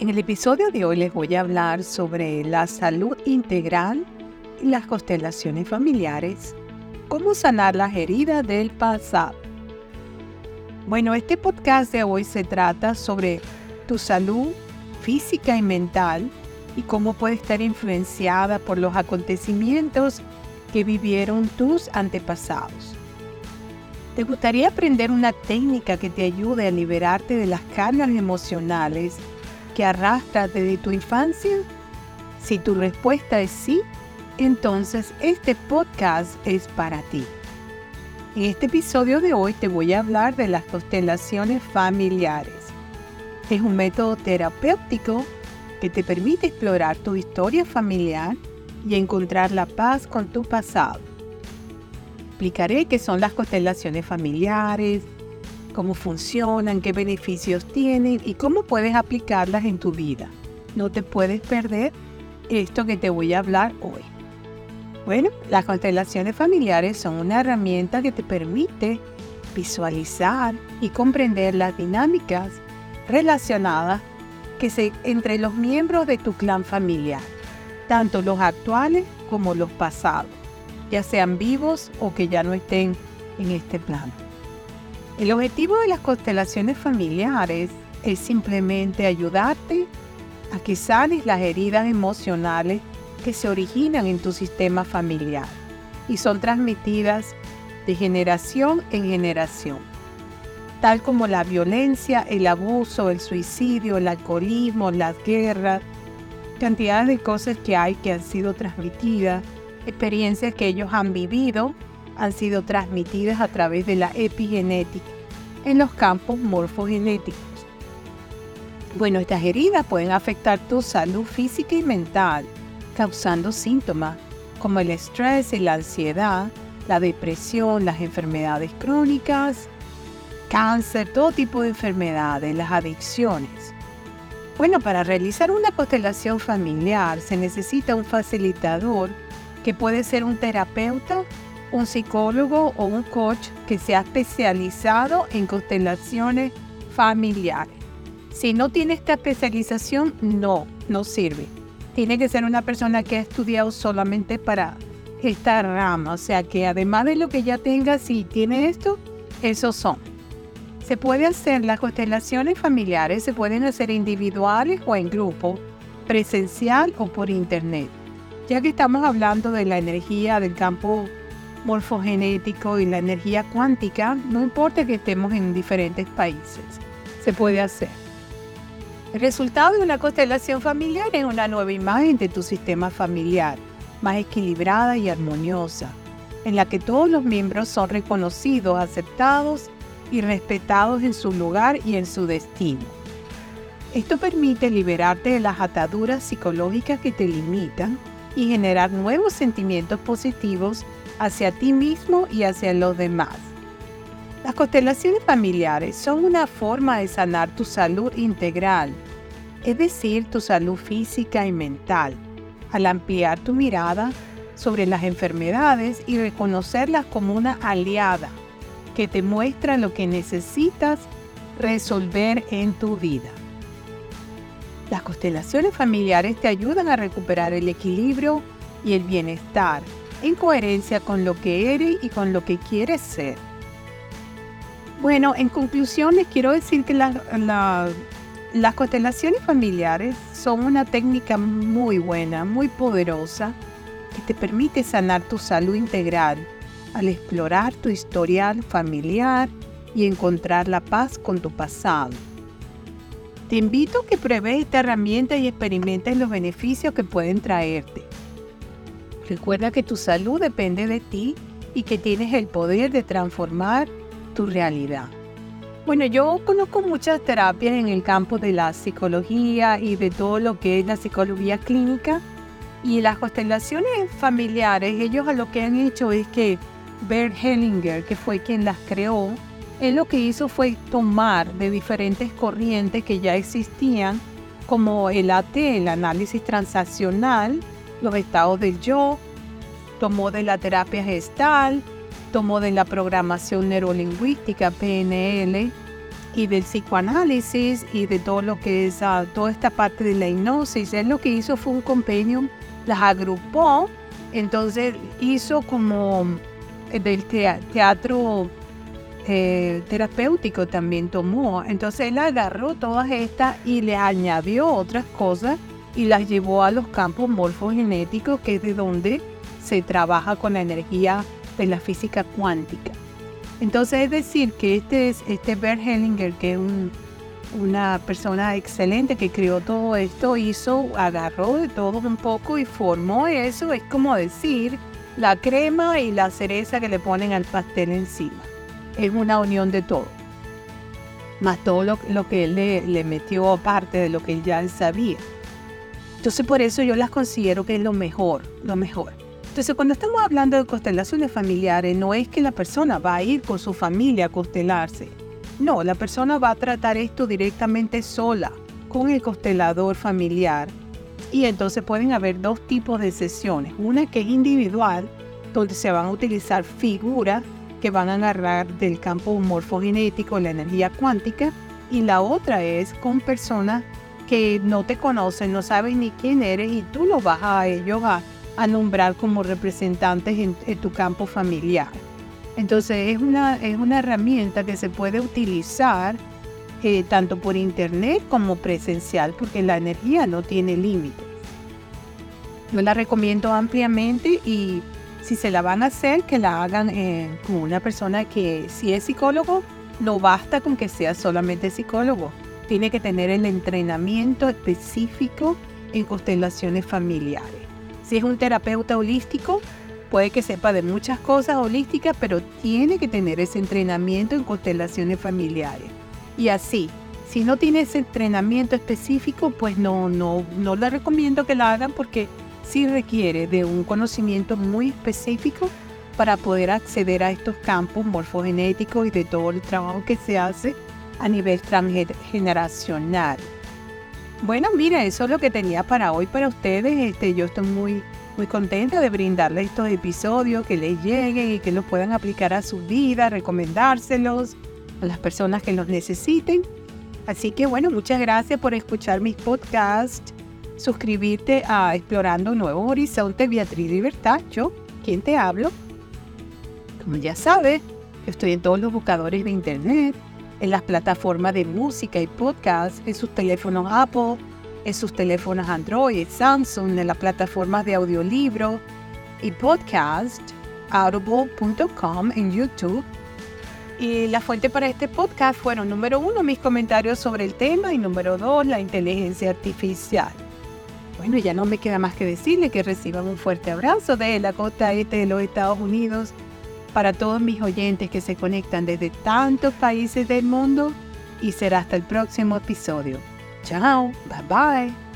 En el episodio de hoy les voy a hablar sobre la salud integral y las constelaciones familiares, cómo sanar las heridas del pasado. Bueno, este podcast de hoy se trata sobre tu salud física y mental y cómo puede estar influenciada por los acontecimientos que vivieron tus antepasados. ¿Te gustaría aprender una técnica que te ayude a liberarte de las cargas emocionales que arrastras desde tu infancia? Si tu respuesta es sí, entonces este podcast es para ti. En este episodio de hoy te voy a hablar de las constelaciones familiares. Es un método terapéutico que te permite explorar tu historia familiar y encontrar la paz con tu pasado explicaré qué son las constelaciones familiares, cómo funcionan, qué beneficios tienen y cómo puedes aplicarlas en tu vida. No te puedes perder esto que te voy a hablar hoy. Bueno, las constelaciones familiares son una herramienta que te permite visualizar y comprender las dinámicas relacionadas que se, entre los miembros de tu clan familiar, tanto los actuales como los pasados ya sean vivos o que ya no estén en este plano. El objetivo de las constelaciones familiares es simplemente ayudarte a que sanes las heridas emocionales que se originan en tu sistema familiar y son transmitidas de generación en generación, tal como la violencia, el abuso, el suicidio, el alcoholismo, las guerras, cantidades de cosas que hay que han sido transmitidas experiencias que ellos han vivido han sido transmitidas a través de la epigenética en los campos morfogenéticos. Bueno, estas heridas pueden afectar tu salud física y mental, causando síntomas como el estrés y la ansiedad, la depresión, las enfermedades crónicas, cáncer, todo tipo de enfermedades, las adicciones. Bueno, para realizar una constelación familiar se necesita un facilitador que puede ser un terapeuta, un psicólogo o un coach que sea especializado en constelaciones familiares. Si no tiene esta especialización, no, no sirve. Tiene que ser una persona que ha estudiado solamente para esta rama, o sea que además de lo que ya tenga, si tiene esto, esos son. Se puede hacer las constelaciones familiares, se pueden hacer individuales o en grupo, presencial o por internet. Ya que estamos hablando de la energía del campo morfogenético y la energía cuántica, no importa que estemos en diferentes países, se puede hacer. El resultado de una constelación familiar es una nueva imagen de tu sistema familiar, más equilibrada y armoniosa, en la que todos los miembros son reconocidos, aceptados y respetados en su lugar y en su destino. Esto permite liberarte de las ataduras psicológicas que te limitan y generar nuevos sentimientos positivos hacia ti mismo y hacia los demás. Las constelaciones familiares son una forma de sanar tu salud integral, es decir, tu salud física y mental, al ampliar tu mirada sobre las enfermedades y reconocerlas como una aliada que te muestra lo que necesitas resolver en tu vida. Las constelaciones familiares te ayudan a recuperar el equilibrio y el bienestar en coherencia con lo que eres y con lo que quieres ser. Bueno, en conclusión les quiero decir que las constelaciones familiares son una técnica muy buena, muy poderosa, que te permite sanar tu salud integral al explorar tu historial familiar y encontrar la paz con tu pasado. Te invito a que pruebes esta herramienta y experimentes los beneficios que pueden traerte. Recuerda que tu salud depende de ti y que tienes el poder de transformar tu realidad. Bueno, yo conozco muchas terapias en el campo de la psicología y de todo lo que es la psicología clínica y las constelaciones familiares, ellos a lo que han hecho es que Bert Hellinger, que fue quien las creó, él lo que hizo fue tomar de diferentes corrientes que ya existían, como el AT, el análisis transaccional, los estados del yo, tomó de la terapia gestal, tomó de la programación neurolingüística, PNL, y del psicoanálisis y de todo lo que es ah, toda esta parte de la hipnosis. Él lo que hizo fue un compendium, las agrupó, entonces hizo como eh, del teatro eh, terapéutico también tomó. Entonces él agarró todas estas y le añadió otras cosas y las llevó a los campos morfogenéticos, que es de donde se trabaja con la energía de la física cuántica. Entonces es decir que este, es, este Bert Hellinger, que es una persona excelente que creó todo esto, hizo, agarró de todo un poco y formó eso. Es como decir la crema y la cereza que le ponen al pastel encima. Es una unión de todo. Más todo lo, que él le, le, metió aparte de lo que él ya sabía. Entonces por eso yo las considero que es lo mejor, lo mejor. Entonces, cuando estamos hablando de constelaciones familiares, no es que la persona va a ir con su familia a constelarse. No, la persona va a tratar esto directamente sola, con el constelador familiar. Y entonces pueden haber dos tipos de sesiones. Una que es individual, donde se van a utilizar figuras que van a agarrar del campo morfogenético, la energía cuántica. Y la otra es con personas que no te conocen, no saben ni quién eres y tú lo vas a ellos a a nombrar como representantes en, tu campo familiar. Entonces es una, es una herramienta que se puede utilizar eh, tanto por internet como presencial porque la energía no tiene límites. Yo la recomiendo ampliamente y si se la van a hacer, que la hagan eh, con una persona que si es psicólogo, no basta con que sea solamente psicólogo. Tiene que tener el entrenamiento específico en constelaciones familiares. Si es un terapeuta holístico, puede que sepa de muchas cosas holísticas, pero tiene que tener ese entrenamiento en constelaciones familiares. Y así, si no tiene ese entrenamiento específico, pues no, no, no le recomiendo que la hagan porque sí requiere de un conocimiento muy específico para poder acceder a estos campos morfogenéticos y de todo el trabajo que se hace a nivel transgeneracional. Bueno, mira, eso es lo que tenía para hoy para ustedes. Este, yo estoy muy, muy contenta de brindarles estos episodios, que les lleguen y que los puedan aplicar a su vida, recomendárselos a las personas que los necesiten. Así que bueno, muchas gracias por escuchar mis podcasts. Suscribirte a Explorando Nuevos Horizontes, Beatriz Libertad. Yo, ¿quién te hablo? Como ya sabes, estoy en todos los buscadores de internet en las plataformas de música y podcast, en sus teléfonos Apple, en sus teléfonos Android, Samsung, en las plataformas de audiolibro y podcast, audible.com en YouTube. Y la fuente para este podcast fueron, número uno, mis comentarios sobre el tema y número dos, la inteligencia artificial. Bueno, ya no me queda más que decirle que reciban un fuerte abrazo de la costa este de los Estados Unidos para todos mis oyentes que se conectan desde tantos países del mundo y será hasta el próximo episodio. Chao, bye bye.